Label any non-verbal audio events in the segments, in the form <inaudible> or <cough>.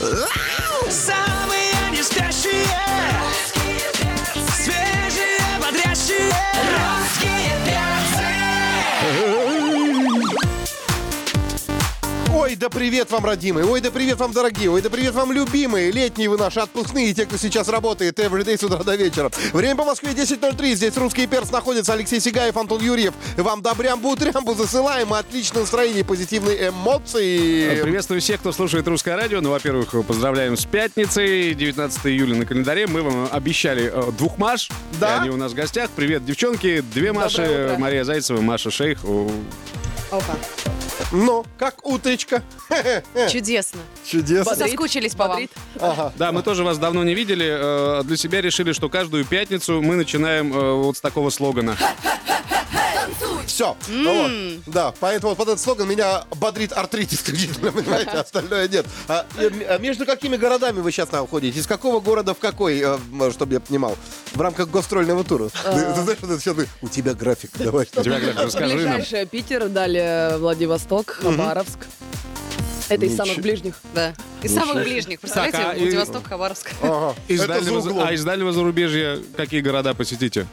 Самые не Ой, да привет вам, родимые! Ой, да привет вам, дорогие! Ой, да привет вам, любимые! Летние вы наши, отпускные, и те, кто сейчас работает everyday с утра до вечера. Время по Москве 10.03. Здесь русский перс находится. Алексей Сигаев, Антон Юрьев. Вам добрям-бутрямбу засылаем. Отличное настроение, позитивные эмоции. Приветствую всех, кто слушает русское радио. Ну, во-первых, поздравляем с пятницей, 19 июля на календаре. Мы вам обещали э, двух Маш. Да. И они у нас в гостях. Привет, девчонки. Две Маши. Мария Зайцева, Маша Шейх. Опа. Ну, как утречка. <laughs> Чудесно. Чудесно. Соскучились по вам. Ага. Да, мы тоже вас давно не видели. Э, Для себя решили, что каждую пятницу мы начинаем э, вот с такого слогана. Все. Да, поэтому вот под этот слоган меня бодрит артритис, исключительно, <laughs> понимаете, остальное нет. А, э, а между какими городами вы сейчас находитесь? Из какого города в какой, чтобы я понимал? В рамках гастрольного тура. Ты ты знаешь, вот это сейчас ты- у тебя график, давай. У тебя, Глеб, расскажи нам. Питер, далее Владивосток, Хабаровск. Это из Ничего. самых ближних. Да. Из самых ближних. Представляете, Так, а и- Владивосток, Хабаровск. Ага, Из это за дальнего, за- углом. а из дальнего зарубежья какие города посетите?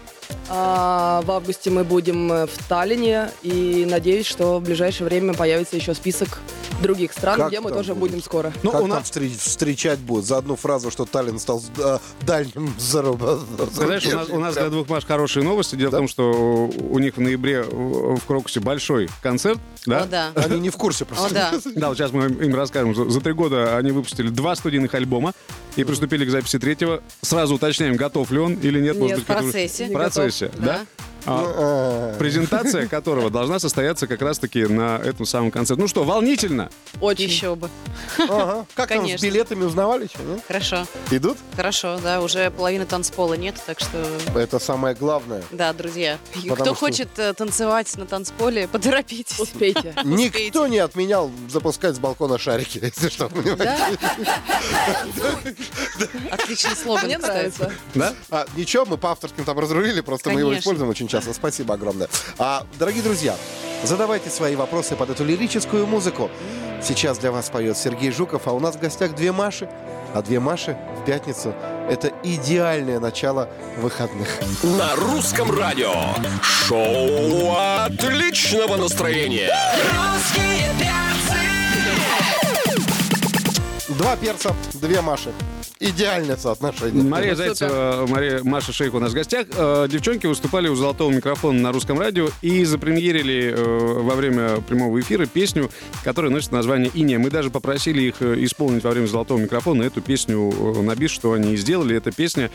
А, в августе мы будем э, в Таллине и надеюсь, что в ближайшее время появится еще список других стран, Как где мы тоже будет? будем скоро. Ну, как у нас, встреч- встречать будут? За одну фразу, что Таллин стал э, дальним. <laughs> Ты знаешь, у нас, у нас для двух Маш хорошие новости. Дело в том, что у них в ноябре в Крокусе большой концерт. Да? О, да. Они не в курсе просто. О, да. Да, вот сейчас мы им расскажем. За, за три года они выпустили два студийных альбома и приступили к записи третьего. Сразу уточняем, готов ли он или нет. Нет, в процессе. В Не процессе, готов. да? А, А, презентация которого должна состояться как раз-таки на этом самом концерте. Ну что, волнительно? Очень. Еще бы. ага. Как там с Конечно. билетами узнавали? что, нет? Хорошо. Идут? Хорошо, да, уже половины танцпола нет, так что, Это самое главное. да, друзья. И Потому Кто что- хочет э, танцевать на танцполе, поторопитесь. Успейте. Никто не отменял запускать с балкона шарики, <laughs> если что, понимаете? Да? Отличный слоган, Мне кстати. нравится. Да? А, ничего, мы по авторским там разрулили, просто мы его Конечно. используем очень часто. Спасибо огромное. А, дорогие друзья, задавайте свои вопросы под эту лирическую музыку. Сейчас для вас поет Сергей Жуков, а у нас в гостях две Маши. А две Маши в пятницу – это идеальное начало выходных. На русском радио Шоу отличного настроения Русские Два перца, две Маши. Идеальное соотношение. Мария <laughs> Зайцева, Мария, Маша Шейх у нас в гостях. Э, Девчонки выступали у «Золотого микрофона» на русском радио и запремьерили э, во время прямого эфира песню, которая носит название «Иния». Мы даже попросили их э, исполнить во время «Золотого микрофона» эту песню на бис, что они и сделали. Эта песня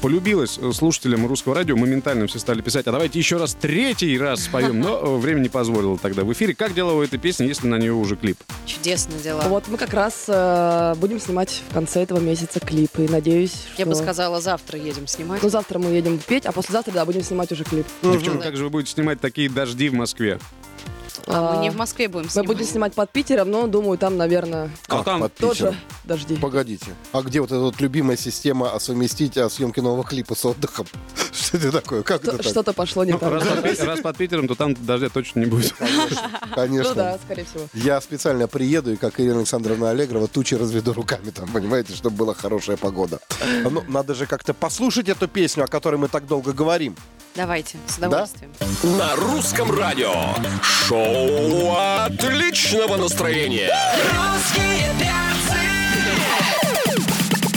полюбилась слушателям русского радио. Моментально все стали писать, а давайте еще раз, третий раз споем. Но время не позволило тогда в эфире. Как дела у этой песни, если на нее уже клип? Чудесно дела. Вот мы как раз э, будем снимать в конце этого месяца клип. И надеюсь, Я бы что- сказала, завтра едем снимать. Ну, завтра мы едем петь, а послезавтра, да, будем снимать уже клип. Девчонки, как же вы будете снимать такие дожди в Москве? А мы А, не в Москве будем Мы снимать. будем снимать под Питером, но, думаю, там, наверное, А там под тоже Питером? дожди. Погодите, а где вот эта вот любимая система совместить а, съемки нового клипа с отдыхом? <laughs> Что это такое? Как это так? Что-то пошло не Ну, так. раз, под, Пи- раз под Питером, то там дождя точно не будет. Конечно. Ну да, скорее всего. Я специально приеду и, как Ирина Александровна Аллегрова, тучи разведу руками там, понимаете, чтобы была хорошая погода. А Ну, надо же как-то послушать эту песню, о которой мы так долго говорим. Давайте, с удовольствием. На русском радио Шоу отличного настроения Русские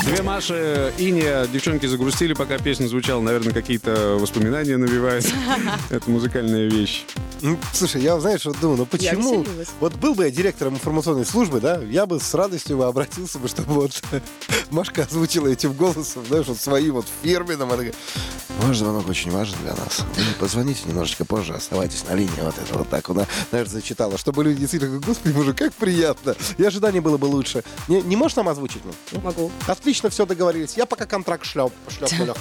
Две Маши, Иния, девчонки загрустили, пока песня звучала. Наверное, какие-то воспоминания навевает. <laughs> Это музыкальная вещь. Ну, слушай, я, знаешь, вот думаю, ну почему? Вот был бы я директором информационной службы, да, я бы с радостью бы обратился бы, чтобы вот <laughs> Машка озвучила этим голосом, знаешь, вот своим вот фирменным. Она говорит, Ваш звонок очень важен для нас. Вы позвоните немножечко позже, оставайтесь на линии. Вот это вот так она, знаешь, зачитала. Чтобы люди действительно, господи, боже, как приятно. И ожидание было бы лучше. Не, не можешь нам озвучить? Ну? Могу. Отлично все договорились. Я пока контракт шлеп, шлепнула.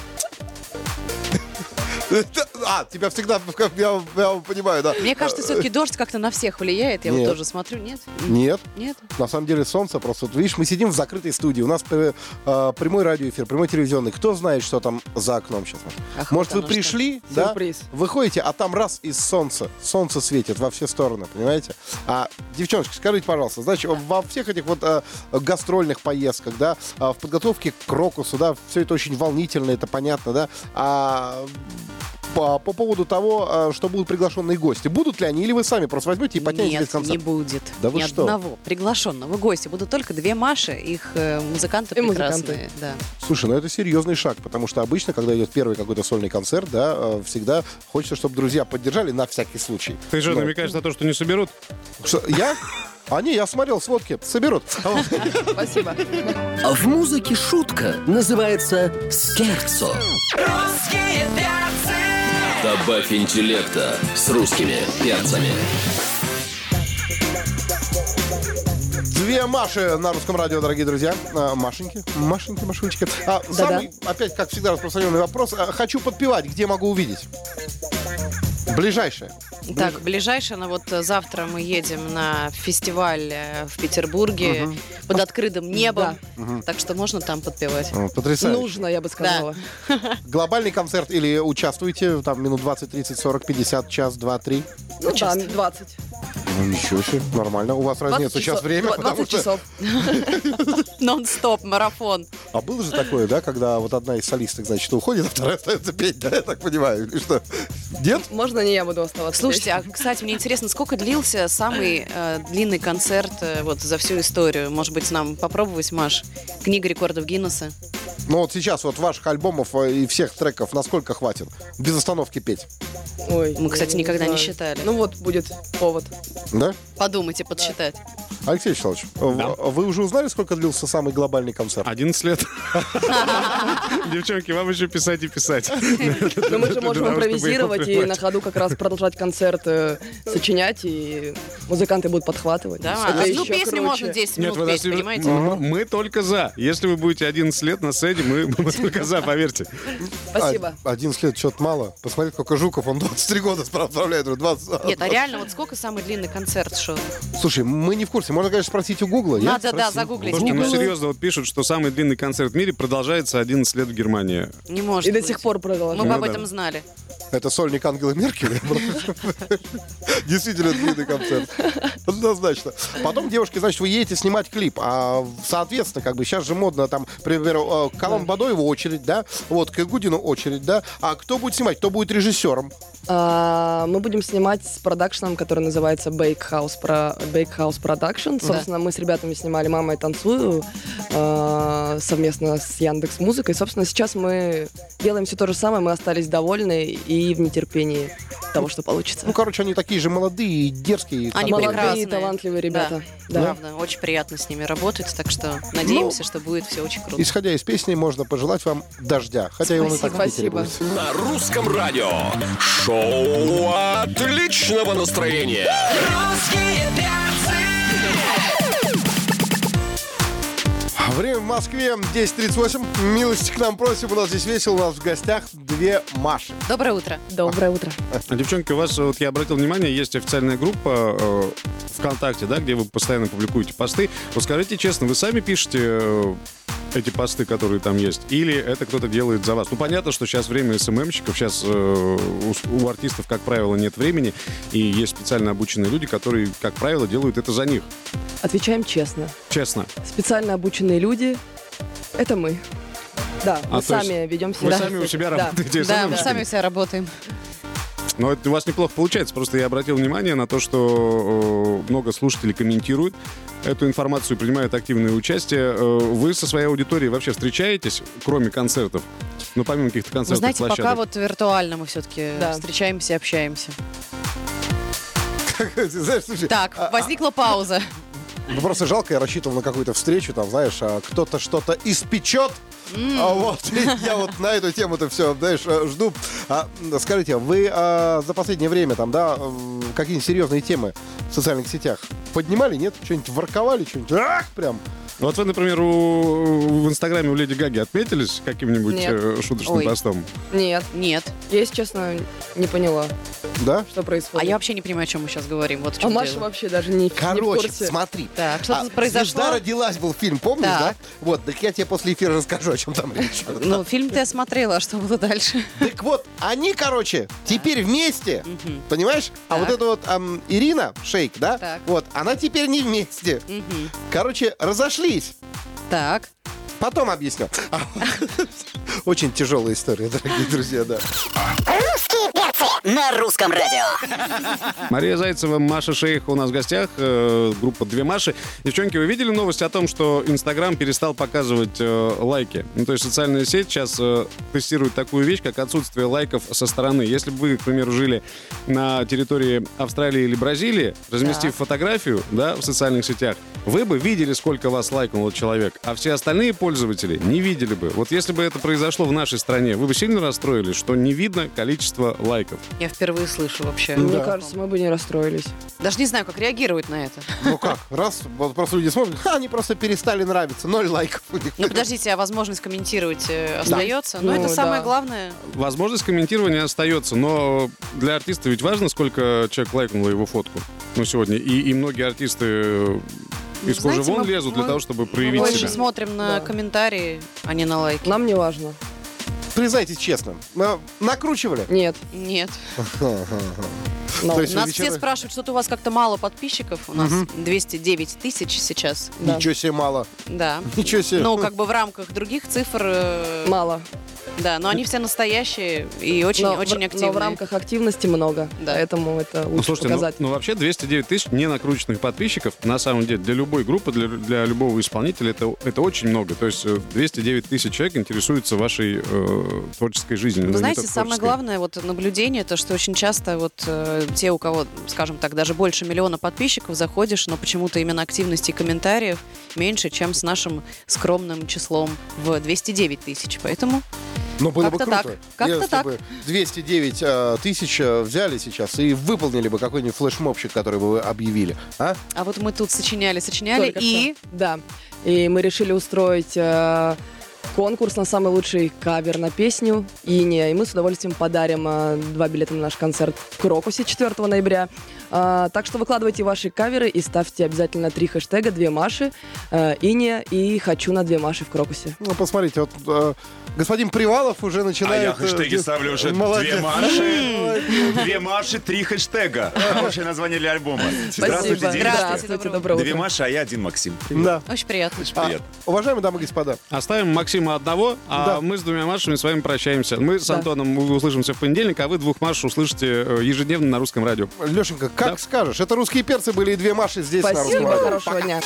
<laughs> А, тебя всегда, я, я понимаю, да. Мне кажется, все-таки дождь как-то на всех влияет. Я вот тоже смотрю, нет? Нет. Нет? На самом деле солнце просто... Вот видишь, мы сидим в закрытой студии. У нас э, э, прямой радиоэфир, прямой телевизионный. Кто знает, что там за окном сейчас? Ах, Может, вот вы оно что. пришли, да? Сюрприз. Выходите, а там раз из солнца. Солнце светит во все стороны, понимаете? А, девчоночки, скажите, пожалуйста, значит, во всех этих вот э, гастрольных поездках, да, а, в подготовке к крокусу, да, все это очень волнительно, это понятно, да, а по, по поводу того, а, что будут приглашенные гости. Будут ли они, или вы сами просто возьмете и потянете Нет, концерт? не будет. Да вы Ни что? одного приглашенного гостя. Будут только две Маши, их э, музыканты И музыканты. прекрасные. Да. Слушай, ну это серьезный шаг, потому что обычно, когда идет первый какой-то сольный концерт, да, э, всегда хочется, чтобы друзья поддержали на всякий случай. Ты же Ну, намекаешь на то, что не соберут? что, я? А не, я смотрел сводки, соберут. Спасибо. В музыке шутка называется скерцо. Добавь интеллекта с русскими перцами. Две Маши на русском радио, дорогие друзья. А, Машеньки, Машеньки, Машулечки. А, самый, опять, как всегда, распространенный вопрос. А, Хочу подпевать, где могу увидеть? Ближайшее. Так, ближайшее, ну вот э, завтра мы едем на фестиваль э, в Петербурге под открытым небом. Так что можно там подпевать. Потрясающе. Нужно, я бы сказала. <laughs> Глобальный концерт или участвуете там минут 20, 30, 40, 50, час, два, три? Ну да, часто. 20. Ну ничего себе, нормально. У вас разница 20 сейчас время, Два- потому 20 что... часов. <laughs> Нон-стоп, марафон. А было же такое, да, когда вот одна из солисток, значит, уходит, а вторая остается петь, да, я так понимаю, или что? Нет? Можно не я буду оставаться Слушайте, здесь? а, кстати, мне интересно, сколько длился самый э, длинный концерт э, вот за всю историю? Может быть, нам попробовать, Маш? Книга рекордов Гиннесса. Ну вот сейчас вот ваших альбомов э, и всех треков насколько хватит? Без остановки петь, Ой, Мы, кстати, никогда не знаю. считали. Ну вот будет повод. да? Подумайте, подсчитать. Алексей Вячеславович, в- вы уже узнали, сколько длился самый глобальный концерт? 11 лет. <laughs> Девчонки, вам еще писать и писать. Но мы же можем импровизировать и на ходу как раз продолжать концерт, э, сочинять, и музыканты будут подхватывать. Да, еще песню можно 10 Нет, минут петь, понимаете? мы- только за. Если вы будете 11 лет на сцене, мы <laughs> только за, поверьте. Спасибо. А, 11 лет, что-то мало. Посмотри, сколько Жуков, он 23 года справляет. 20. Нет, а реально, вот сколько самый длинный концерт? Что? Слушай, мы не в курсе. Можно, конечно, спросить у Гугла. Я Надо, да, спросил. загуглить. Слушайте, ну серьезно, вот пишут, что самый длинный концерт в мире продолжается 11 лет в Германии. Не может И до быть. сих пор Мы продолжаем. бы Ну об да. этом знали. Это сольник Ангелы Меркель. <laughs> Действительно длинный концерт. Однозначно. Потом, девушки, значит, вы едете снимать клип. А, соответственно, как бы сейчас же модно там, к примеру, э, к Алан Бадоеву очередь, да? Вот, к Гудину очередь, да? А кто будет снимать? Кто будет режиссером? А, мы будем снимать с продакшеном, который называется Bake House, про, Bake House Production. Собственно, мы с ребятами снимали «Мама, я танцую» а, совместно с Яндекс Музыкой. Собственно, сейчас мы делаем все то же самое, мы остались довольны и в нетерпении того, что получится. Ну, короче, они такие же молодые, дерзкие. Они там, Молодые, прекрасные. талантливые ребята. Да. Правда, очень приятно с ними работать, так что надеемся, что будет все очень круто. Исходя из песни, можно пожелать вам дождя. Хотя и он и так Спасибо. будет. На русском радио. Шоу отличного настроения. Время в Москве 10.38. Милости к нам просим. У нас здесь весело. У нас в гостях две Маши. Доброе утро. Доброе утро. Девчонки, у вас, вот я обратил внимание, есть официальная группа э, ВКонтакте, да, где вы постоянно публикуете посты. Вот скажите честно, вы сами пишете э, эти посты, которые там есть, или это кто-то делает за вас? Ну, понятно, что сейчас время СММщиков, сейчас э, у, у артистов, как правило, нет времени, и есть специально обученные люди, которые, как правило, делают это за них. Отвечаем честно. Честно. Специально обученные люди — это мы. Да, А, мы сами ведем себя. Вы сами у себя работаете Да, мы сами все работаем. Но это у вас неплохо получается. Просто я обратил внимание на то, что э, много слушателей комментируют эту информацию, принимают активное участие. Э, вы со своей аудиторией вообще встречаетесь, кроме концертов? Ну, помимо каких-то Вы концертов, знаете, пока площадок. вот виртуально мы все-таки Да. встречаемся и общаемся. <laughs> Так, а- возникла пауза. Ну, просто жалко, я рассчитывал на какую-то встречу, там, знаешь, а кто-то что-то испечет. А вот, я вот на эту тему-то все, знаешь, э, жду. А, скажите, вы а, за последнее время там, да, какие-нибудь серьезные темы в социальных сетях поднимали, нет? Что-нибудь ворковали, что-нибудь, ах, прям. Вот вы, например, у- в Инстаграме у Леди Гаги отметились каким-нибудь Нет. э, шуточным Ой. постом? Нет, Нет. я, если честно, не поняла, Да? что А происходит. я вообще не понимаю, о чем мы сейчас говорим. Вот А Маша дело. вообще даже не, не в Короче, курсе. смотри. Так, что-то А, произошло? «Звезда родилась» был фильм, помнишь, Так. да? Вот, так я тебе после эфира расскажу, о чем там речь. <laughs> Ну, фильм-то я смотрела, а что было дальше? Так вот, они, короче, теперь вместе, понимаешь? А вот эта вот Ирина Шейк, да? Так. Вот, она теперь не вместе. Короче, разошлись. Так. Потом объясню. <laughs> Очень тяжелая история, дорогие друзья, да. На русском радио. Мария Зайцева, Маша Шейх у нас в гостях, э, группа «Две Маши». Девчонки, вы видели новость о том, что Инстаграм перестал показывать э, лайки? Ну, то есть социальная сеть сейчас э, тестирует такую вещь, как отсутствие лайков со стороны. Если бы вы, к примеру, жили на территории Австралии или Бразилии, разместив Так. фотографию да, в социальных сетях, вы бы видели, сколько вас лайкнул человек, а все остальные пользователи не видели бы. Вот если бы это произошло в нашей стране, вы бы сильно расстроились, что не видно количество лайков? Я впервые слышу вообще. Мне Да. кажется, мы бы не расстроились. Даже не знаю, как реагировать на это. Ну как, раз, вот просто люди смотрят, «Ха, они просто перестали нравиться, ноль лайков у них. Ну, подождите, а возможность комментировать э, остается? Но Ну, это самое да. главное. Возможность комментирования остается, но для артиста ведь важно, сколько человек лайкнул его фотку. Ну, сегодня. И, и многие артисты э, из Ну, кожи знаете, вон мы- лезут для мы- того, чтобы Мы проявить больше себя. смотрим на Да. комментарии, а не на лайки. Нам не важно. Признайтесь честно, на- накручивали? Нет. Нет. <laughs> Но. То есть Нас вечера- все спрашивают, что-то у вас как-то мало подписчиков. У нас 209 тысяч сейчас. Да. Ничего себе мало. Да. <laughs> Ничего себе. Ну, как бы в рамках других цифр, э, Мало. Да, но они все настоящие и очень, но, очень в, активные. но в рамках активности много. Да. Поэтому это лучше Ну, слушайте, ну, показать. ну, вообще 209 тысяч ненакрученных подписчиков, на самом деле, для любой группы, для, для любого исполнителя, это, это очень много. То есть э, 209 тысяч человек интересуются вашей э, творческой жизнью. Ну, Вы не знаете, только самое главное вот наблюдение, то, что очень часто вот э, те, у кого, скажем так, даже больше миллиона подписчиков, заходишь, но почему-то именно активности и комментариев меньше, чем с нашим скромным числом в 209 тысяч. Поэтому Ну, было бы круто, так. Как-то если так. бы 209 э, тысяч э, взяли сейчас и выполнили бы какой-нибудь флешмобчик, который бы вы объявили. А? А вот мы тут сочиняли, сочиняли, Только и что. Да. И мы решили устроить э, конкурс на самый лучший кавер на песню «Иния». И мы с удовольствием подарим э, два билета на наш концерт в Крокусе 4 ноября. А, так что выкладывайте ваши каверы и ставьте обязательно три хэштега «Две Маши», э, «Иния» и «Хочу на две Маши» в Крокусе. Ну, посмотрите, вот э, господин Привалов уже А начинает... я хэштеги э, ставлю уже Молодец. две Маши. Две Маши, три хэштега. Хорошее название для альбома. Здравствуйте, Спасибо. девушки. Здравствуйте, доброе утро. Две Маши, а я один Максим. Да. очень приятно. А, Привет. уважаемые дамы и господа, Оставим Максима одного, а Да. мы с двумя Машами с вами прощаемся. Мы с Да. Антоном услышимся в понедельник, а вы двух Маш услышите э, ежедневно на русском радио. Лешенька, как Да. скажешь, это русские перцы были и две Маши здесь на русском Спасибо, хорошего дня.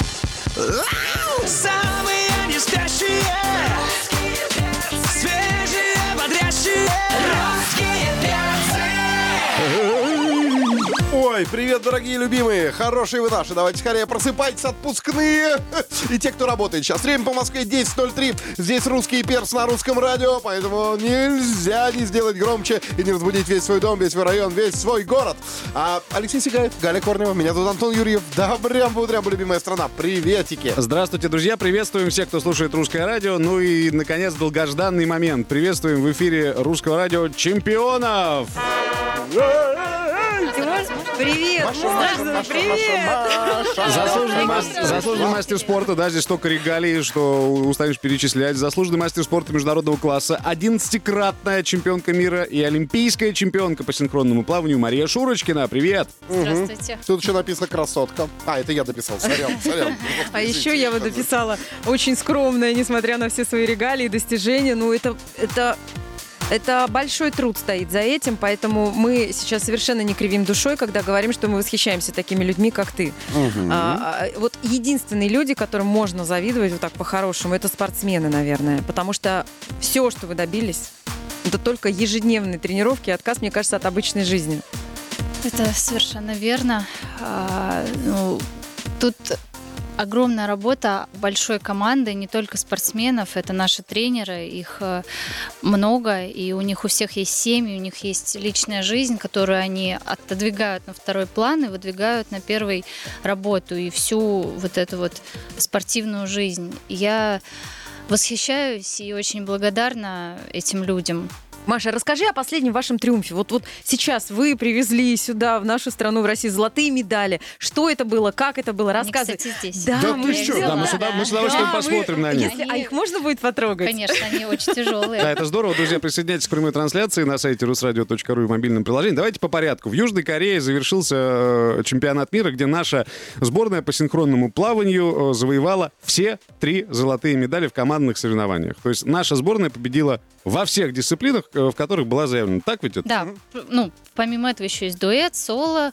Ой, привет, дорогие любимые, хорошие вы наши. Давайте скорее просыпайтесь, отпускные. <laughs> И те, кто работает сейчас. Время по Москве 10.03. Здесь русский перс на русском радио, поэтому нельзя не сделать громче и не разбудить весь свой дом, весь свой район, весь свой город. А Алексей Сигаев, Галя Корнева, меня зовут Антон Юрьев. Добрям бодрям, любимая страна. Приветики. Здравствуйте, друзья! Приветствуем всех, кто слушает русское радио. Ну и, наконец, долгожданный момент. Приветствуем в эфире русского радио чемпионов! Привет! Маша, Маша, Маша, Маша, Маша. Заслуженный, мастер, заслуженный мастер спорта, да, здесь столько регалий, что устанешь перечислять. Заслуженный мастер спорта международного класса, 11-кратная чемпионка мира и олимпийская чемпионка по синхронному плаванию Мария Шурочкина. Привет! Здравствуйте. Тут еще написано красотка. А, это я дописал, сорян, <laughs> сорян. А еще я вот написала очень скромная, несмотря на все свои регалии и достижения. Ну, это, это, это большой труд стоит за этим, поэтому мы сейчас совершенно не кривим душой, когда говорим, что мы восхищаемся такими людьми, как ты. А, а, вот единственные люди, которым можно завидовать вот так по-хорошему, это спортсмены, наверное. Потому что все, что вы добились, это только ежедневные тренировки и отказ, мне кажется, от обычной жизни. Это совершенно верно. А, ну, тут огромная работа большой команды, не только спортсменов, это наши тренеры, их э, много, и у них у всех есть семьи, у них есть личная жизнь, которую они отодвигают на второй план и выдвигают на первый работу и всю вот эту вот спортивную жизнь. Я восхищаюсь и очень благодарна этим людям. Маша, расскажи о последнем вашем триумфе. Вот, вот сейчас вы привезли сюда, в нашу страну, в Россию, золотые медали. Что это было, как это было? Они, Рассказывай. кстати, здесь. Да, Да мы ты что? Да, мы с уда- мы с удовольствием Да, посмотрим на них. Если- а их можно будет потрогать? Конечно, они очень тяжелые. Да, это здорово. Друзья, присоединяйтесь к прямой трансляции на сайте rusradio.ru и мобильном приложении. Давайте по порядку. В Южной Корее завершился э, чемпионат мира, где наша сборная по синхронному плаванию э, завоевала все три золотые медали в командных соревнованиях. То есть наша сборная победила во всех дисциплинах, э, в которых была заявлена. Так ведь это? Да, ну, помимо этого еще есть дуэт, соло,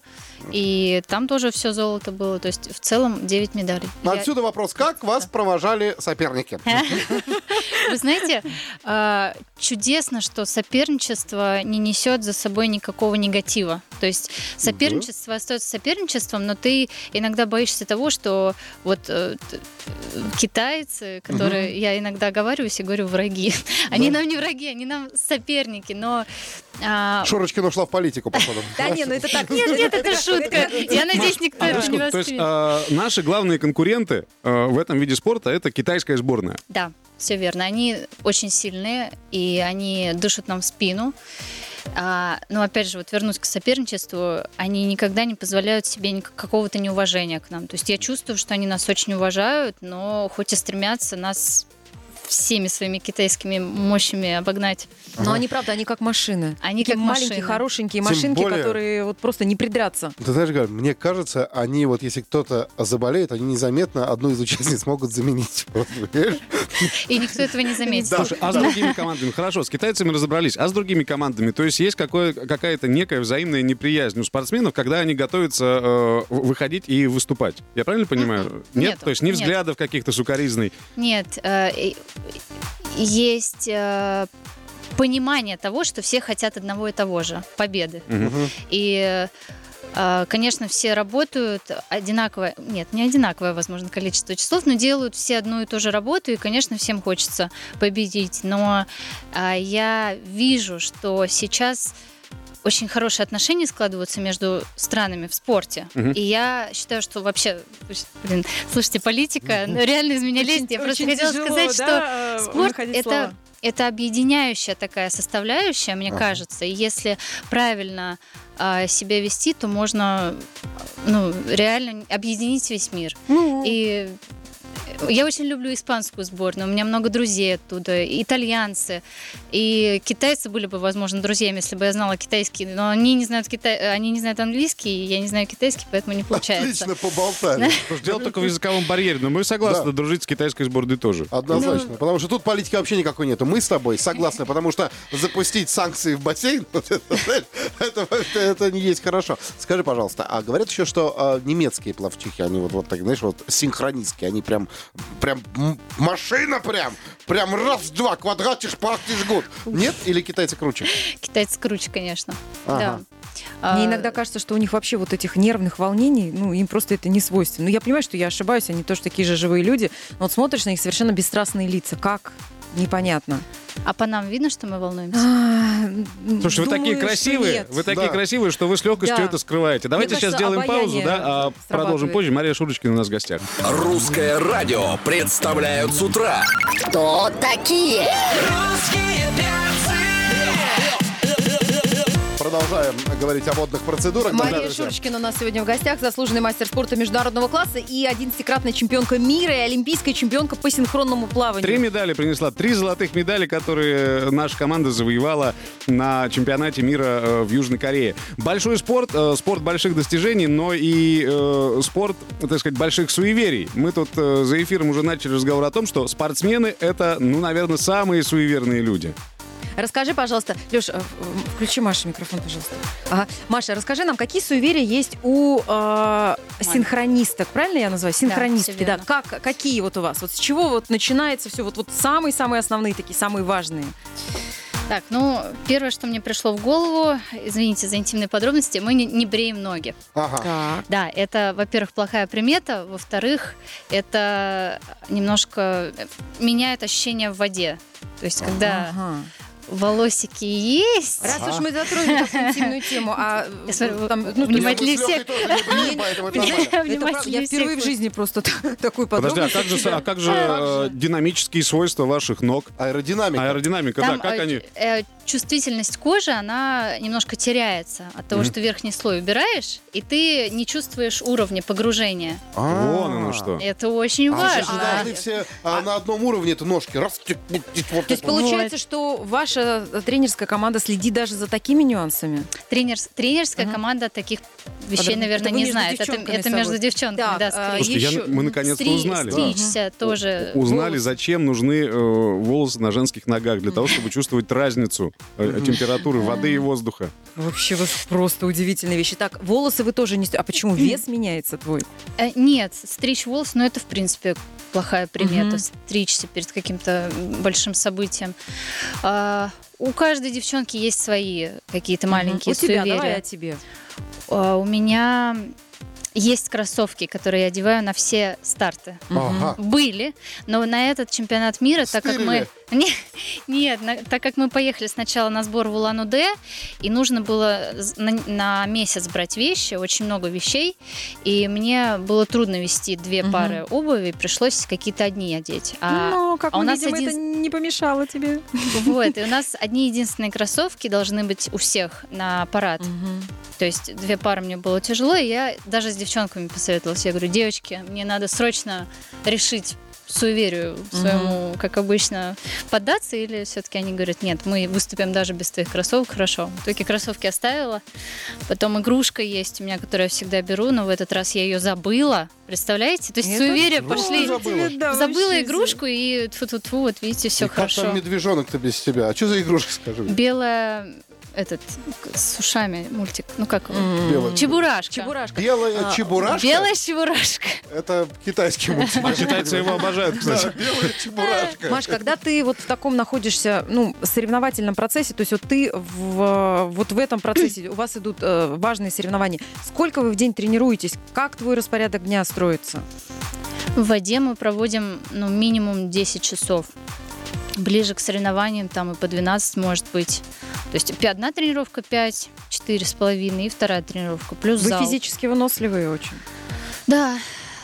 и там тоже все золото было. То есть в целом 9 медалей. Я- Отсюда вопрос, как вас провожали соперники? <laughs> Вы знаете, э, чудесно, что соперничество не несет за собой никакого негатива. То есть соперничество остается соперничеством, но ты иногда боишься того, что вот э, э, китайцы, которые я иногда оговариваюсь и говорю враги, они нам не враги, они нам соперники, но а, Шурочкина ушла в политику, походу. <laughs> Да не, ну это так. нет, нет, это шутка. Я надеюсь, никто А, не то есть э, наши главные конкуренты э, в этом виде спорта это китайская сборная. Да, все верно. Они очень сильные, и они дышат нам в спину. А, но опять же, вот вернусь к соперничеству, они никогда не позволяют себе какого-то неуважения к нам. То есть я чувствую, что они нас очень уважают, но хоть и стремятся нас всеми своими китайскими мощами обогнать. Но они, правда, они как машины. Они Такие как маленькие, машины. хорошенькие Тем машинки, более- которые вот просто не придраться. Ты знаешь, Галь, мне кажется, они вот, если кто-то заболеет, они незаметно одну из участниц могут заменить. <laughs> И никто этого не заметит. Слушай, а с другими командами? Хорошо, с китайцами разобрались. А с другими командами? То есть есть какая-то некая взаимная неприязнь у спортсменов, когда они готовятся э, выходить и выступать. Я правильно понимаю? Нет? То есть ни взглядов каких-то сукоризной. Нет, э, есть э, понимание того, что все хотят одного и того же победы. И э, Конечно, все работают одинаковое, нет, не одинаковое, возможно, количество часов, но делают все одну и ту же работу, и, конечно, всем хочется победить. Но а, я вижу, что сейчас очень хорошие отношения складываются между странами в спорте. Мгм. И я считаю, что вообще, блин, слушайте, политика ну, реально из меня лезет. Я просто хотела тяжело, сказать, что да, э, спорт это слова. это объединяющая такая составляющая, мне Ага. кажется. И если правильно а, себя вести, то можно ну, реально объединить весь мир. Ну, И я очень люблю испанскую сборную. У меня много друзей оттуда, итальянцы. И китайцы были бы, возможно, друзьями, если бы я знала китайский. Но они не знают, китай... они не знают английский, и я не знаю китайский, поэтому не получается. Отлично поболтали. Дело только в языковом барьере, но мы согласны дружить с китайской сборной тоже. Однозначно. Потому что тут политики вообще никакой нету. Мы с тобой согласны, потому что запустить санкции в бассейн, <laughs> это, не есть хорошо. Скажи, пожалуйста, а говорят еще, что а, немецкие плавчихи, они вот, вот так, знаешь, вот синхронистские, они прям, прям машина прям, прям раз-два, квадратишь, практишь год. Нет? Или китайцы круче? Китайцы круче, конечно. Ага. Да. Мне А, иногда кажется, что у них вообще вот этих нервных волнений, ну, им просто это не свойственно. Ну, я понимаю, что я ошибаюсь, они тоже такие же живые люди, но вот смотришь на них совершенно бесстрастные лица. Как? Непонятно. А по нам видно, что мы волнуемся? А, Слушай, вы такие думаю, красивые, нет. вы такие Да. красивые, что вы с легкостью Да. это скрываете. Давайте сейчас кажется, сделаем паузу, обаяние да, а продолжим срабатывает. позже. Мария Шурочкина у нас в гостях. Русское радио представляют с утра. Кто такие? Русские Продолжаем говорить о водных процедурах. Мария друзья. Шурочкина у нас сегодня в гостях, заслуженный мастер спорта международного класса и 11-кратная чемпионка мира и олимпийская чемпионка по синхронному плаванию. Три медали принесла, три золотых медали, которые наша команда завоевала на чемпионате мира э, в Южной Корее. Большой спорт, э, спорт больших достижений, но и э, спорт, так сказать, больших суеверий. Мы тут э, за эфиром уже начали разговор о том, что спортсмены — это, ну, наверное, самые суеверные люди. Расскажи, пожалуйста, Леш, включи Маше микрофон, пожалуйста. Ага. Маша, расскажи нам, какие суеверия есть у э, синхронисток, правильно я называю? Синхронистки, да. верно. Как, какие вот у вас? Вот с чего вот начинается все? Вот, вот самые-самые основные такие, самые важные. Так, ну, первое, что мне пришло в голову, извините за интимные подробности, мы не, не бреем ноги. Ага. Так. Да, это, во-первых, плохая примета, во-вторых, это немножко э, меняет ощущение в воде. То есть, когда Ага. Волосики есть... Раз уж мы затронули такую интимную тему, а <laughs> смотрю, там, ну, внимательнее всех. поэтому это нормально. <laughs> я впервые в жизни просто такую Подожди, а подробность. как же, а как же э, динамические свойства ваших ног? Аэродинамика. Аэродинамика, да, как э, они? Чувствительность кожи, она немножко теряется от того, что верхний слой убираешь, и ты не чувствуешь уровня погружения. А. Вон оно что. Это очень А сейчас же важно. должны все а, на одном уровне это ножки. Раз, тик, тик, тик, вот То есть вот. получается, что ваша тренерская команда следит даже за такими нюансами? Тренерс- тренерская команда таких вещей, наверное, не знает. Это, это между девчонками, да, а, скорее. Слушайте, я- мы наконец-то Стри- узнали. Стричься тоже. Узнали, волосы. зачем нужны э, волосы на женских ногах, для того, чтобы чувствовать разницу э, температуры воды и воздуха. Вообще вот просто удивительные вещи. Так, волосы вы тоже не... А почему вес меняется твой? Э, Нет, стричь волосы, ну это, в принципе, плохая примета. Стричься перед каким-то большим событием. А, у каждой девчонки есть свои какие-то маленькие У тебя, суеверия. давай о тебе. А, у меня есть кроссовки, которые я одеваю на все старты. Ага. Были, но на этот чемпионат мира, так как мы... <laughs> Не- Нет, на- так как мы поехали сначала на сбор в Улан-Удэ, и нужно было на, на месяц брать вещи, очень много вещей, и мне было трудно вести две Мгм. пары обуви, пришлось какие-то одни одеть. А, Но, как а у мы нас видим, один- это не помешало тебе. вот, и у нас одни единственные кроссовки должны быть у всех на парад. То есть две пары мне было тяжело, и я даже с девчонками посоветовалась. Я говорю, девочки, мне надо срочно решить суеверию своему, как обычно, поддаться, или все-таки они говорят, нет, мы выступим даже без твоих кроссовок, хорошо. В итоге кроссовки оставила, потом игрушка есть у меня, которую я всегда беру, но в этот раз я ее забыла, представляете? То есть здорово. пошли. Забыла. Да, Забыла игрушку, и тьфу-тьфу-тьфу, вот видите, все И как хорошо. там медвежонок-то без тебя? А что за игрушка, скажи? Белая, этот, с ушами мультик, ну как. Белая. Чебурашка. Чебурашка. Белая А, чебурашка? Белая чебурашка. Это китайский <laughs> мультик. А китайцы его обожают, Да, кстати. белая чебурашка. Маш, когда ты вот в таком находишься, ну, соревновательном процессе, то есть вот ты в, вот в этом процессе, у вас идут э, важные соревнования, сколько вы в день тренируетесь? Как твой распорядок дня строится? В воде мы проводим ну, минимум 10 часов. Ближе к соревнованиям там и по 12 может быть. То есть одна тренировка 5, четыре с половиной и вторая тренировка. Плюс Вы зал. физически выносливые очень. Да,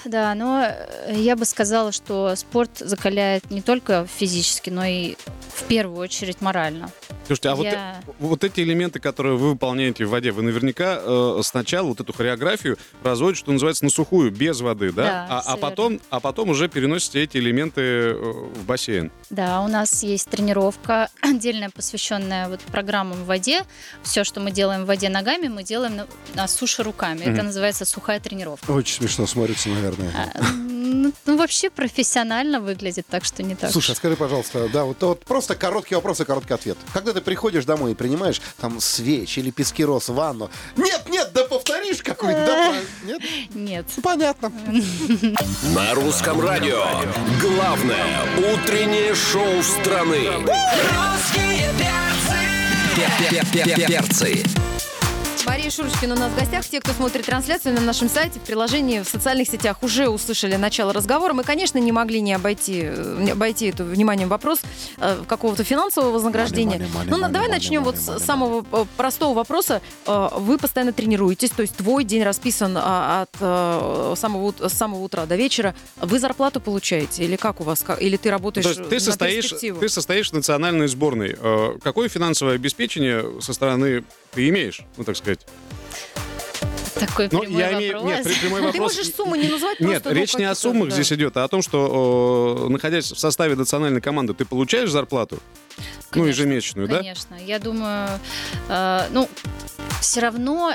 да, но э, я бы сказала, что спорт закаляет не только физически, но и в первую очередь морально. Слушайте, а вот, Я- вот эти элементы, которые вы выполняете в воде, вы наверняка э, сначала вот эту хореографию разводите, что называется, на сухую, без воды, да? Да, а, а потом, а потом уже переносите эти элементы э, в бассейн. Да, у нас есть тренировка <clears throat> отдельная, посвященная вот программам в воде. Все, что мы делаем в воде ногами, мы делаем на, на суше руками. Это Мгм. называется сухая тренировка. Очень смешно смотрится, наверное. А, ну, ну, вообще профессионально выглядит, так что не так. Слушай, а скажи, пожалуйста, да, вот, вот просто короткий вопрос и короткий ответ. Когда ты приходишь домой и принимаешь там свечи или пески роз, ванну, нет, нет, да повторишь какую-нибудь, да, нет? Нет. Понятно. <laughs> На русском радио. Главное утреннее шоу страны. Русские перцы. Перцы. Мария Шурочкина у нас в гостях. Те, кто смотрит трансляцию на нашем сайте, в приложении, в социальных сетях, уже услышали начало разговора. Мы, конечно, не могли не обойти, э, не обойти это вниманием вопрос э, какого-то финансового вознаграждения. Money, money, money, ну, money, давай money, начнем money, вот с money, самого э, простого вопроса. Э, Вы постоянно тренируетесь, то есть твой день расписан а, от самого, с самого утра до вечера. Вы зарплату получаете или как у вас? Или ты работаешь То есть ты на состоишь, перспективу? ты состоишь в национальной сборной. Какое финансовое обеспечение со стороны ты имеешь, ну так сказать? Такой Ну, прямой я имею... вопрос. Нет, при- прямой Ты вопрос... можешь сумму не называть, Нет, просто, ну, речь не о суммах да. здесь идет, а о том, что, э, находясь в составе национальной команды, ты получаешь зарплату? Ну, Конечно, ежемесячную, да? Конечно. Я думаю, э, ну, все равно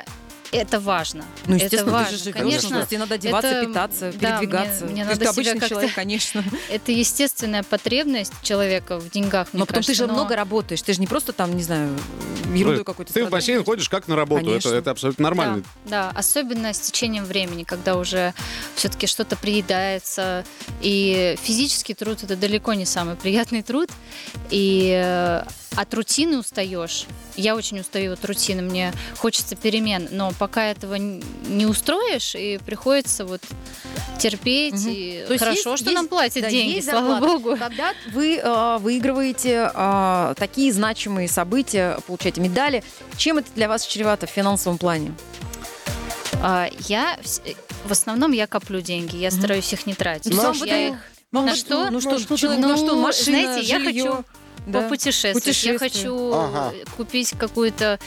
это важно. Ну, это естественно, важно. ты же живешь, конечно, тебе надо одеваться, это- питаться, да, передвигаться. мне- мне надо ты обычный как-то- человек, конечно. <laughs> это естественная потребность человека в деньгах. мне Но потом ты кажется, же но- много работаешь. Ты же не просто там, не знаю, ерундой какой-то Ты в бассейн ходишь как на работу, это, Конечно. это абсолютно нормально. Да, да, особенно с течением времени, когда уже все-таки что-то приедается. И физический труд это далеко не самый приятный труд. И э, от рутины устаешь. Я очень устаю от рутины, мне хочется перемен, но пока этого не устроишь, и приходится вот терпеть, Мгм. и То есть хорошо, есть- что есть- нам платят да, деньги, есть слава богу. Когда вы э, выигрываете э, такие значимые события, получаете медали, чем это для вас чревато в финансовом плане? А, я э, в основном я коплю деньги, я Мгм. стараюсь их не тратить. Ну, Я а потом- их Ну, На вот, что? Ну, что, Ну, что на что? Ну, Машина, знаете, я жилье. хочу Да. попутешествовать. Я хочу Ага. купить какую-то...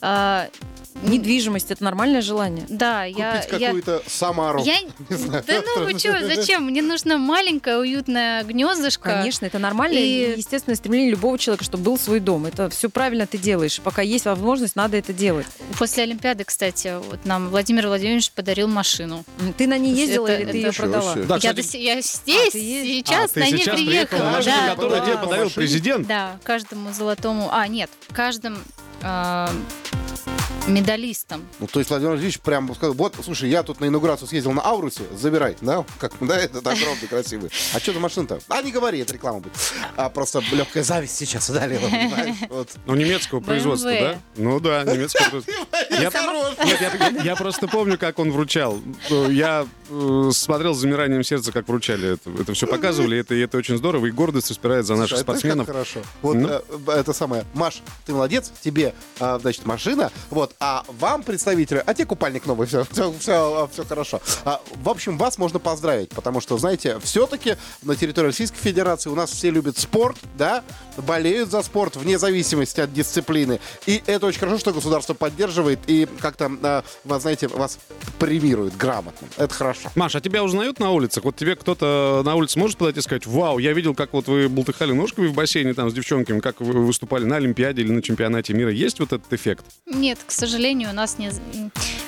а, Недвижимость – это нормальное желание. да, я... Купить я- какую-то Самару. Я... <laughs> Не знаю. Да ну вы что, зачем? Мне нужно маленькое уютное гнездышко. Конечно, это нормально И- естественное стремление любого человека, чтобы был свой дом. Это все правильно ты делаешь. Пока есть возможность, надо это делать. После Олимпиады, кстати, вот нам Владимир Владимирович подарил машину. Ты на ней ездила это- или ты это- ее продала? Да, я, кстати, до я здесь, ты есть? сейчас а, ты на ней приехала. на машине, да. которую тебе Да. подарил президент. Да, каждому золотому... А, нет, каждым а, медалистам. Ну, то есть Владимир Владимирович прям сказал, вот, слушай, я тут на инаугурацию съездил на Аурусе, забирай, да? Как, да, этот огромный, красивый. А что за машина-то? А, не говори, это реклама будет. А просто легкая зависть сейчас удалила, понимаешь? Вот. Ну, немецкого производства, да? Ну да, немецкого производства. <laughs> Я, просто помню, как он вручал. Ну, Я смотрел с замиранием сердца, как вручали это. Это все показывали, это, и это очень здорово, и гордость распирает за наших Слушай, а это спортсменов. как хорошо. Вот Ну. э, это самое. Маш, ты молодец, тебе, а, значит, машина, вот, а вам, представителю, а тебе купальник новый, все, все, все, хорошо. А, в общем, вас можно поздравить, потому что, знаете, все-таки на территории Российской Федерации у нас все любят спорт, да, болеют за спорт вне зависимости от дисциплины. И это очень хорошо, что государство поддерживает и как-то, а, вас, знаете, вас премирует грамотно. Это хорошо. Маш, а тебя узнают на улицах? Вот тебе кто-то на улице может подойти и сказать, вау, я видел, как вот вы бултыхали ножками в бассейне там с девчонками, как вы выступали на Олимпиаде или на чемпионате мира. Есть вот этот эффект? Нет, к сожалению, у нас не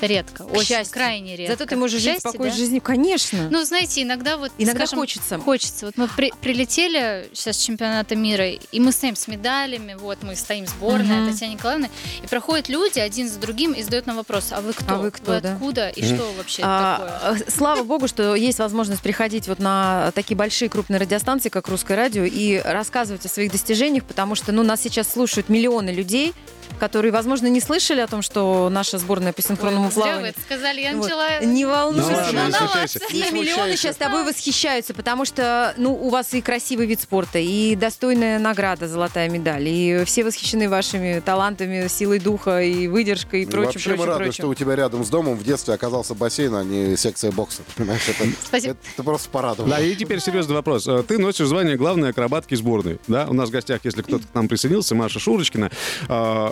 редко, очень счастью. крайне редко. Зато ты можешь жить счастью, спокойной да. жизнью. Конечно. Ну, знаете, иногда вот, Иногда скажем, хочется. Хочется. Вот мы при- прилетели сейчас с чемпионата мира, и мы стоим с медалями, вот мы стоим сборная Мгм. Татьяна Николаевна, и проходят люди один за другим и задают нам вопрос, а вы кто? А вы кто, да? откуда? И Мгм. что вообще это такое? А, э, слава богу, что есть возможность приходить вот на такие большие крупные радиостанции, как Русское радио, и рассказывать о своих достижениях, потому что ну, нас сейчас слушают миллионы людей, которые, возможно, не слышали о том, что наша сборная по синхронному Ой, зря вы плаванию. это сказали, я Вот. начала... Не Ну волнуйся, ладно, на не смущайся. все Не миллионы сейчас тобой восхищаются, потому что ну, у вас и красивый вид спорта, и достойная награда, золотая медаль, и все восхищены вашими талантами, силой духа и выдержкой и Ну, прочим, Вообще мы прочим, рады, прочим. что у тебя рядом с домом в детстве оказался бассейн, а не секция бокса. Понимаешь, это, <laughs> Спасибо. это просто порадовало. Да, и теперь серьезный вопрос. Э, Ты носишь звание главной акробатки сборной. Да? У нас в гостях, если кто-то к нам присоединился, Маша Шурочкина.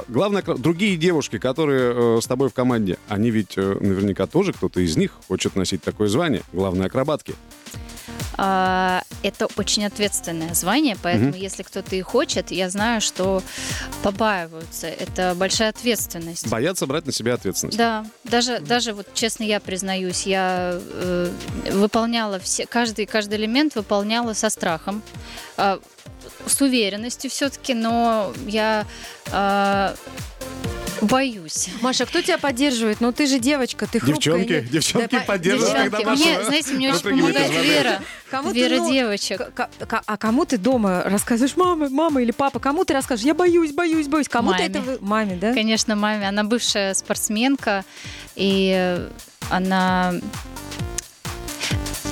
Акро- другие девушки, которые э, с тобой в команде, они ведь э, наверняка тоже, кто-то из них хочет носить такое звание, главной акробатки. А, это очень ответственное звание, поэтому Мгм. если кто-то и хочет, я знаю, что побаиваются. Это большая ответственность. Боятся брать на себя ответственность. Да, даже, даже вот честно я признаюсь, я э, выполняла все, каждый, каждый элемент выполняла со страхом, э, с уверенностью все-таки, но я э, боюсь. Маша, кто тебя поддерживает? Ну ты же девочка, ты хрупкая. Девчонки, нет? девчонки Да, по- поддерживают, девчонки, когда Маша Мне, знаете, мне очень помогает. Вера. Кому ты, Вера ну, девочек. К- к- к- А кому ты дома рассказываешь, мама, мама или папа, кому ты расскажешь? Я боюсь, боюсь, боюсь. Кому ты Маме. это вы- маме, да? Конечно, маме. Она бывшая спортсменка, и она...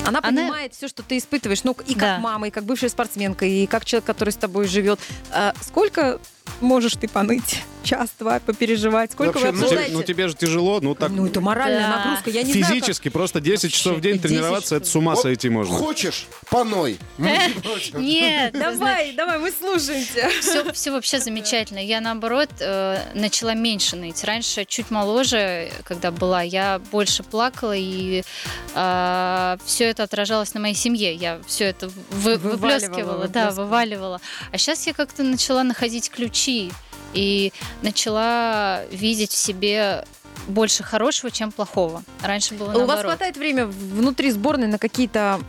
Она Она- понимает все, что ты испытываешь, ну и как Да. мама, и как бывшая спортсменка, и как человек, который с тобой живет. А сколько можешь ты поныть? <laughs> Час, два, попереживать? Сколько Вообще, вы Ну, тебе, обсуждаете? ну, тебе же тяжело, ну так Ну, это моральная Да. нагрузка. Я не знаю, как- физически, просто 10 часов в день 10 тренироваться, это с ума Вот сойти можно. Хочешь, поной. <laughs> Против. Нет, Давай, давай, мы слушаем тебя. все, все вообще замечательно. Я наоборот э, начала меньше ныть. Раньше чуть моложе, когда была, я больше плакала и все это отражалось на моей семье. Я все это выплескивала, да, вываливала. А сейчас я как-то начала находить ключи и начала видеть в себе больше хорошего, чем плохого. Раньше было У вас наоборот. хватает времени внутри сборной на какие-то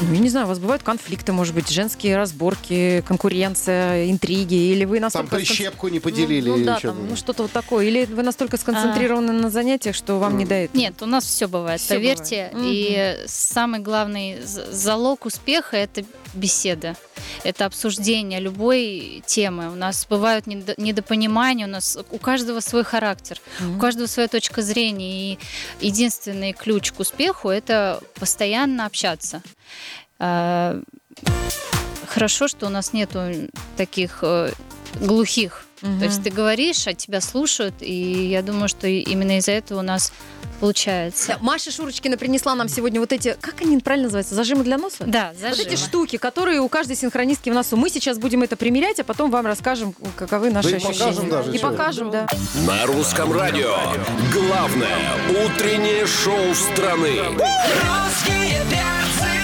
Ну, я не знаю, у вас бывают конфликты, может быть, женские разборки, конкуренция, интриги, или вы Там настолько... скон- прищепку не поделили. Ну, ну или да, что там, ну что-то вот такое. Или вы настолько сконцентрированы на занятиях, что вам не до этого? Нет, у нас все бывает, Всё поверьте. бывает. И самый главный залог успеха это беседа. Это обсуждение любой темы. У нас бывают недо- недопонимания, у нас у каждого свой характер, у каждого своя точка зрения. И единственный ключ к успеху это постоянно общаться. А, Хорошо, что у нас нету таких э, глухих. То есть ты говоришь, а тебя слушают, и я думаю, что и- именно из-за этого у нас получается. Да, Маша Шурочкина принесла нам сегодня вот эти, как они правильно называются, зажимы для носа? Да, Вот зажимы. эти штуки, которые у каждой синхронистки в носу. Мы сейчас будем это примерять, а потом вам расскажем, каковы наши Да и ощущения. покажем даже, И покажем, да. На русском радио. Главное утреннее шоу страны. Русские Перцы.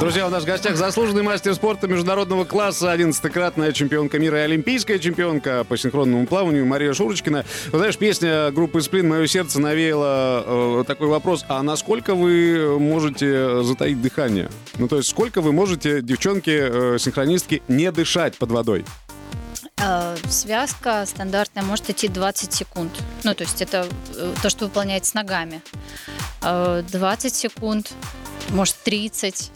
Друзья, у нас в гостях заслуженный мастер спорта международного класса, 11-кратная чемпионка мира и олимпийская чемпионка по синхронному плаванию Мария Шурочкина. Вы знаешь, песня группы «Сплин» «Мое сердце» навеяла э, такой вопрос. А насколько вы можете затаить дыхание? Ну, то есть, сколько вы можете, девчонки, э, синхронистки, не дышать под водой? Э, Связка стандартная может идти 20 секунд. Ну, то есть это э, то, что выполняется ногами. Э, 20 секунд, может 30.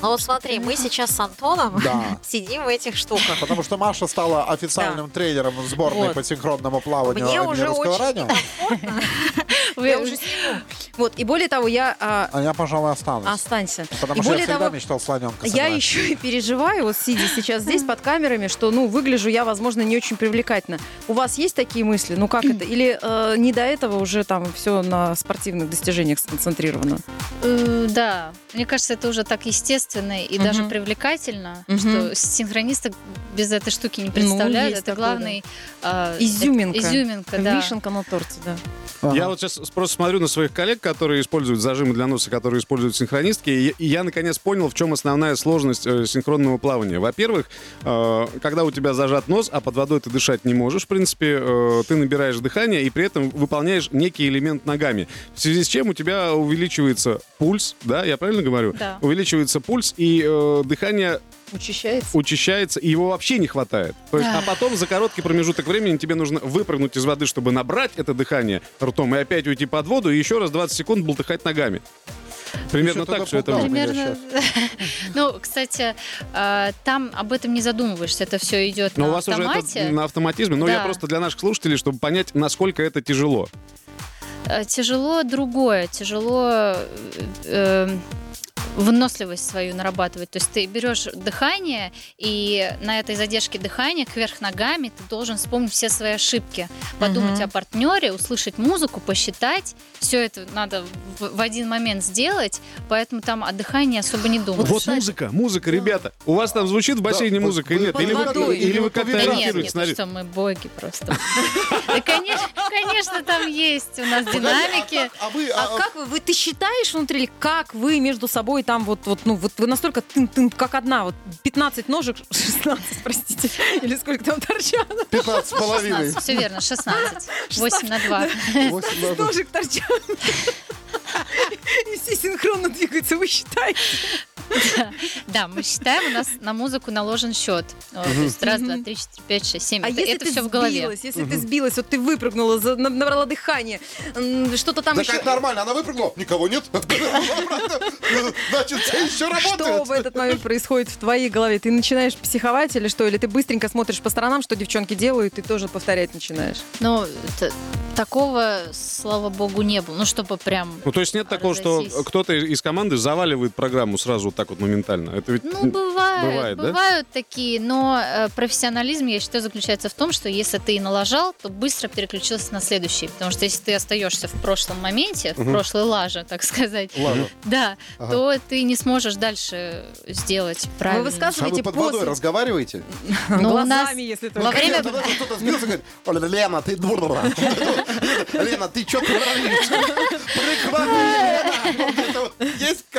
Ну вот смотри, мы сейчас с Антоном Да. <laughs> сидим в этих штуках. Потому что Маша стала официальным тренером сборной Вот. по синхронному плаванию Мне уже очень радио. <laughs> Я уже сниму. Вот, и более того, я... а, А я, пожалуй, останусь. Останься. Потому и что я более всегда того, мечтал слоненка Я еще и переживаю, вот сидя сейчас здесь под камерами, что, ну, выгляжу я, возможно, не очень привлекательно. У вас есть такие мысли? Ну, как это? Или э, не до этого уже там все на спортивных достижениях сконцентрировано? Э, Да, мне кажется, это уже так естественно и даже Мгм. привлекательно, Мгм. что синхронисты без этой штуки не представляют. есть это такое, главный э, Изюминка. это- изюминка, да. Вишенка на торте, да. Я вот сейчас просто смотрю на своих коллег, которые используют зажимы для носа, которые используют синхронистки, и, и я наконец понял, в чем основная сложность э, синхронного плавания. Во-первых, э, когда у тебя зажат нос, а под водой ты дышать не можешь, в принципе, э, ты набираешь дыхание и при этом выполняешь некий элемент ногами. В связи с чем у тебя увеличивается пульс, да, я правильно говорю? Да. Увеличивается пульс, и э, дыхание Учащается. учащается, и его вообще не хватает. То есть, а потом за короткий промежуток времени тебе нужно выпрыгнуть из воды, чтобы набрать это дыхание ртом, и опять уйти под воду, и еще раз 20 секунд болтыхать ногами. Примерно так все это Примерно. <laughs> Ну, кстати, э, там об этом не задумываешься, это все идет Но на у вас уже автомате. это на автоматизме. Но я просто для наших слушателей, чтобы понять, насколько это тяжело. Э, Тяжело другое, тяжело э, выносливость свою нарабатывать. То есть ты берешь дыхание, и на этой задержке дыхания кверх ногами ты должен вспомнить все свои ошибки, подумать Мгм. о партнере, услышать музыку, посчитать. Все это надо в, в один момент сделать, поэтому там о дыхании особо не думаешь. Вот музыка, музыка, ребята. У вас там звучит в бассейне Да, музыка или нет? под Или вы, или вы как-то Да нет, нет, на что, мы боги просто. Да, конечно, конечно, там есть у нас динамики. А вы... А как вы, вы, ты считаешь внутри, или как вы между собой там вот, вот, ну, вот вы настолько тын-тын, как одна, вот 15 ножек, <laughs> 16, простите, <laughs> или сколько там торчат? 15 с половиной. 16, все верно, 16. 8 <laughs> на 2. 8 надо. Ножек торчат. И все синхронно двигаются, вы считаете? Да, мы считаем, у нас на музыку наложен счет. То есть раз, два, три, четыре, пять, шесть, семь. А Это если это ты все в голове. если ты сбилась, вот ты выпрыгнула, набрала дыхание, что-то там еще... нормально, она выпрыгнула, никого нет. <laughs> Значит, все еще Что работает. в этот момент происходит в твоей голове? Ты начинаешь психовать или что? Или ты быстренько смотришь по сторонам, что девчонки делают, и тоже повторять начинаешь? Это- такого, слава богу, не было. Ну, чтобы прям... Ну, то есть нет такого, что кто-то из команды заваливает программу сразу так вот моментально. Это ведь Ну, бывает. бывает, да? бывают такие, но э, профессионализм, я считаю, заключается в том, что если ты налажал, то быстро переключился на следующий. Потому что если ты остаешься в прошлом моменте, в прошлой лаже, так сказать, Ладно. да, Ага. то ты не сможешь дальше сделать правильно. Вы А высказываете вы под водой после... разговариваете? <laughs> Ну, у нас если во только. время... Когда кто-то сбился и говорит, «Оля, Лена, ты дура. <laughs> Лена, ты что творишь? <laughs>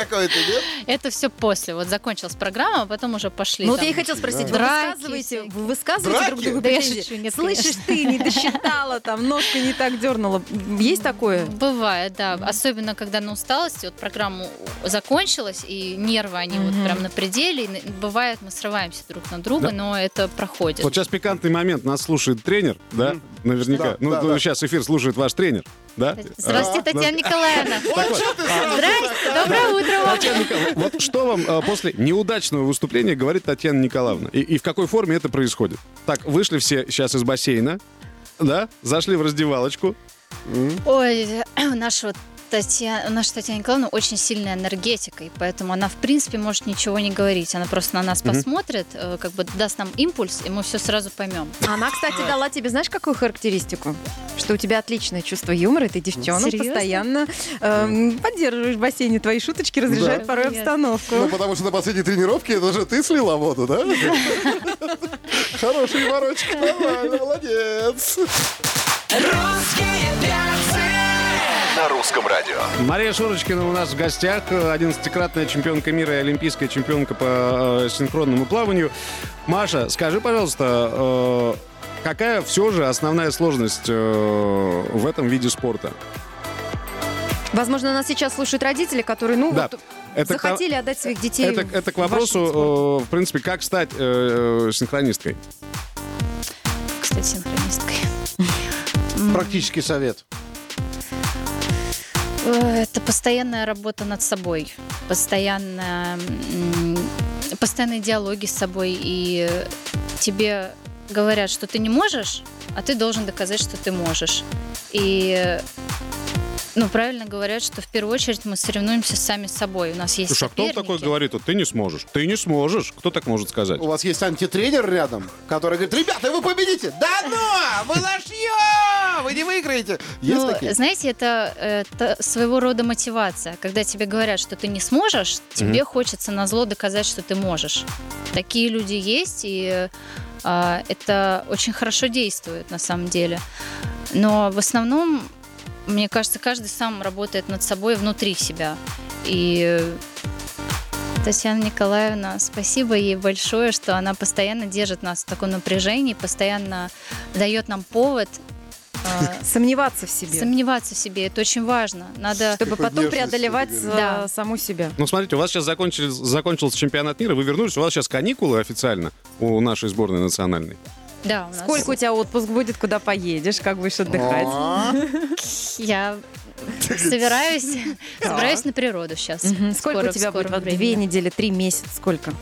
какой-то, нет? Это все после. Вот закончилась программа, а потом уже пошли. Ну вот я и хотела спросить, вы высказываете, вы высказываете друг другу Да я шучу, нет, Слышишь конечно. ты, не досчитала, там, ножка не так дернула. Есть такое? Бывает, да. Особенно, когда на усталости, вот программа закончилась, и нервы, они вот прям на пределе. бывает, мы срываемся друг на друга, Да. но это проходит. Вот сейчас пикантный момент. Нас слушает тренер, да? Наверняка. Да, ну, да, ну, да. сейчас эфир слушает ваш тренер, да? Здравствуйте, А, Татьяна Николаевна. Так вот, Здрасте, доброе утро. Татьяна Николаевна, вот что вам э, после неудачного выступления говорит Татьяна Николаевна? И, и в какой форме это происходит? Так, вышли все сейчас из бассейна, да? Зашли в раздевалочку. Ой, <clears throat> наша вот Татьяна, наша Татьяна Николаевна очень сильная энергетика, и поэтому она, в принципе, может ничего не говорить. Она просто на нас посмотрит, э, как бы даст нам импульс, и мы все сразу поймем. Она, кстати, дала тебе, знаешь, какую характеристику? Что у тебя отличное чувство юмора, и ты девчонок Серьезно? постоянно эм, поддерживаешь в бассейне. Твои шуточки разряжают Да. порой обстановку. Ну, потому что на последней тренировке это же ты слила воду, да? <laughs> Хороший ворочка, нормально, молодец. Русские. На русском радио. Мария Шурочкина у нас в гостях, э, 11-кратная чемпионка мира и олимпийская чемпионка по э, синхронному плаванию. Маша, скажи, пожалуйста, э, какая все же основная сложность э, в этом виде спорта? Возможно, нас сейчас слушают родители, которые, ну, Да. вот, Это к- захотели отдать своих детей. Это, это к в вопросу, э, в принципе, как стать э, синхронисткой. Кстати, синхронисткой. М, Практический совет. Э, Это постоянная работа над собой, постоянная, постоянные диалоги с собой, и тебе говорят, что ты не можешь, а ты должен доказать, что ты можешь. И ну, правильно говорят, что в первую очередь мы соревнуемся сами с собой. У нас есть Слушай, а кто такой говорит, вот ты не сможешь? Ты не сможешь. Кто так может сказать? У вас есть антитренер рядом, который говорит, ребята, вы победите. Да ну, вы лошье, вы не выиграете. Есть Ну, такие? знаете, это, это своего рода мотивация. Когда тебе говорят, что ты не сможешь, тебе хочется на зло доказать, что ты можешь. Такие люди есть, и а, это очень хорошо действует на самом деле. Но в основном, мне кажется, каждый сам работает над собой внутри себя. И Татьяна Николаевна, спасибо ей большое, что она постоянно держит нас в таком напряжении, постоянно дает нам повод а, <laughs> Сомневаться в себе. Сомневаться в себе, это очень важно. Надо... Чтобы потом преодолевать э, Да. саму себя. Ну, смотрите, у вас сейчас закончился чемпионат мира, вы вернулись, у вас сейчас каникулы официально у нашей сборной национальной. Да, у нас... Сколько у тебя отпуск будет, куда поедешь, как будешь отдыхать? А, Я собираюсь, <laughs> собираюсь на природу сейчас. Сколько у тебя будет? Две недели, три месяца, сколько?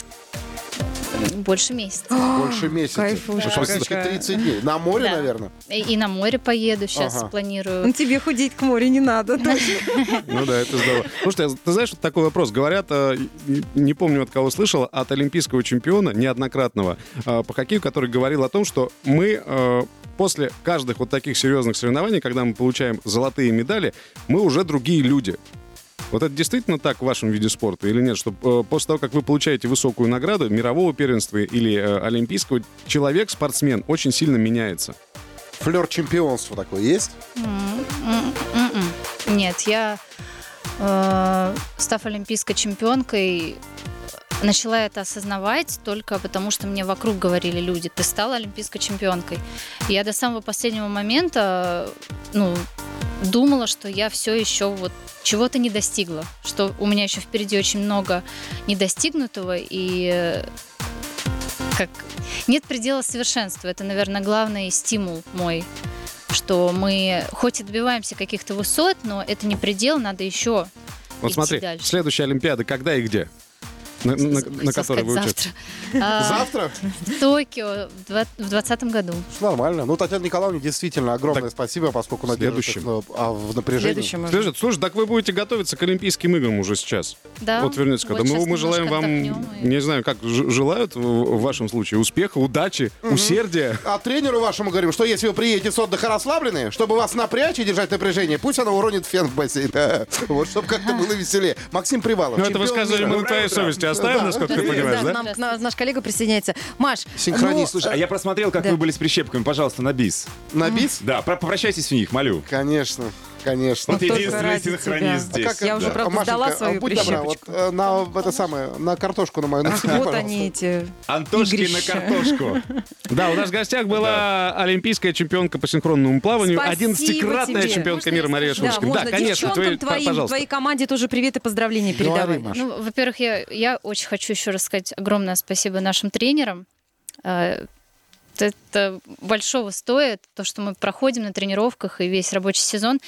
Больше месяца. Больше месяца. Кайфушка Практически какая. 30 дней. На море, Да. наверное. И, и на море поеду сейчас, Ага. Ну, планирую. тебе худеть к морю не надо. <laughs> Ну да, это здорово. Слушайте, а ты знаешь, вот такой вопрос. Говорят, э, не- помню от кого слышал, от олимпийского чемпиона, неоднократного, по хоккею, который говорил о том, что мы после каждых вот таких серьезных соревнований, когда мы получаем золотые медали, мы уже другие люди. Вот это действительно так в вашем виде спорта или нет? Что э, после того, как вы получаете высокую награду мирового первенства или э, олимпийского, человек, спортсмен, очень сильно меняется. Флер чемпионства такой есть? М, м. Нет, я, э, став олимпийской чемпионкой, начала это осознавать только потому, что мне вокруг говорили люди, ты стала олимпийской чемпионкой. И я до самого последнего момента, ну, думала, что я все еще вот чего-то не достигла, что у меня еще впереди очень много недостигнутого и э, как нет предела совершенства. Это, наверное, главный стимул мой, что мы хоть и добиваемся каких-то высот, но это не предел, надо еще Вот идти смотри, дальше. следующая Олимпиада когда и где? На, на- на вы участвуете? завтра. А, Завтра? В Токио в два- в двадцатом году. Нормально. Ну, Татьяна Николаевна, действительно, огромное спасибо, поскольку держит следующем. а, в напряжении. Следующим. Слушай, так вы будете готовиться к Олимпийским играм уже сейчас. Да. Вот вернется, когда Вот мы, желаем вам, и- не знаю, как желают в, вашем случае успеха, удачи, усердия. А тренеру вашему говорим, что если вы приедете с отдыха расслабленные, чтобы вас напрячь и держать напряжение, пусть она уронит фен в бассейн. <laughs> Вот, чтобы как-то было веселее. Максим Привалов. Ну, это высказывание мира. мы на твоей совести оставим, Да. насколько ты понимаешь, Да, нам- на- наш коллега присоединяется. Маш, Синхронист. ну, Слушай, а я просмотрел, как Да. вы были с прищепками. Пожалуйста, на бис. На бис? Да, про- попрощайтесь в них, молю. Конечно. Конечно. Вот единственный синхронист здесь. Я уже, правда, Машенька, сдала свою будь добра, вот э, на это самое, на картошку на мою нацепи, Вот пожалуйста. они эти Антошки на картошку. <laughs> Да, у нас в гостях была олимпийская чемпионка по синхронному плаванию, Спасибо 11-кратная тебе. чемпионка мира Мария? Да, Шушкина. можно. конечно, твои- твоим, пожалуйста. твоей команде тоже привет и поздравления передавай. Ну, во-первых, я, я очень хочу еще раз сказать огромное спасибо нашим тренерам. Это большого стоит, то, что мы проходим на тренировках и весь рабочий сезон.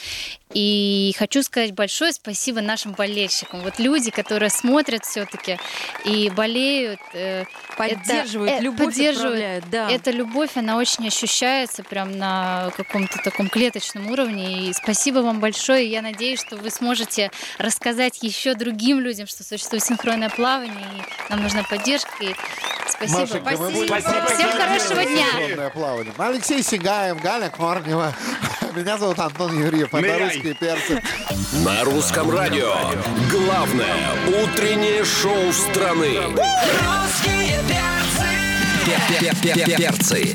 И хочу сказать большое спасибо нашим болельщикам. Вот люди, которые смотрят все-таки и болеют. э, Поддерживают, это- э, любовь поддерживают. отправляют, да. Эта любовь, она очень ощущается прям на каком-то таком клеточном уровне. И спасибо вам большое. Я надеюсь, что вы сможете рассказать еще другим людям, что существует синхронное плавание, и нам нужна поддержка. И спасибо. Машенька, мы будем Всем хорошего дня. Синхронное плавание. Алексей Сигаев, Галя Корнева. <laughs> Меня зовут Антон Юрьев. Это Ныряй. русские перцы. На русском радио. Главное утреннее шоу страны. Русские перцы. Перцы.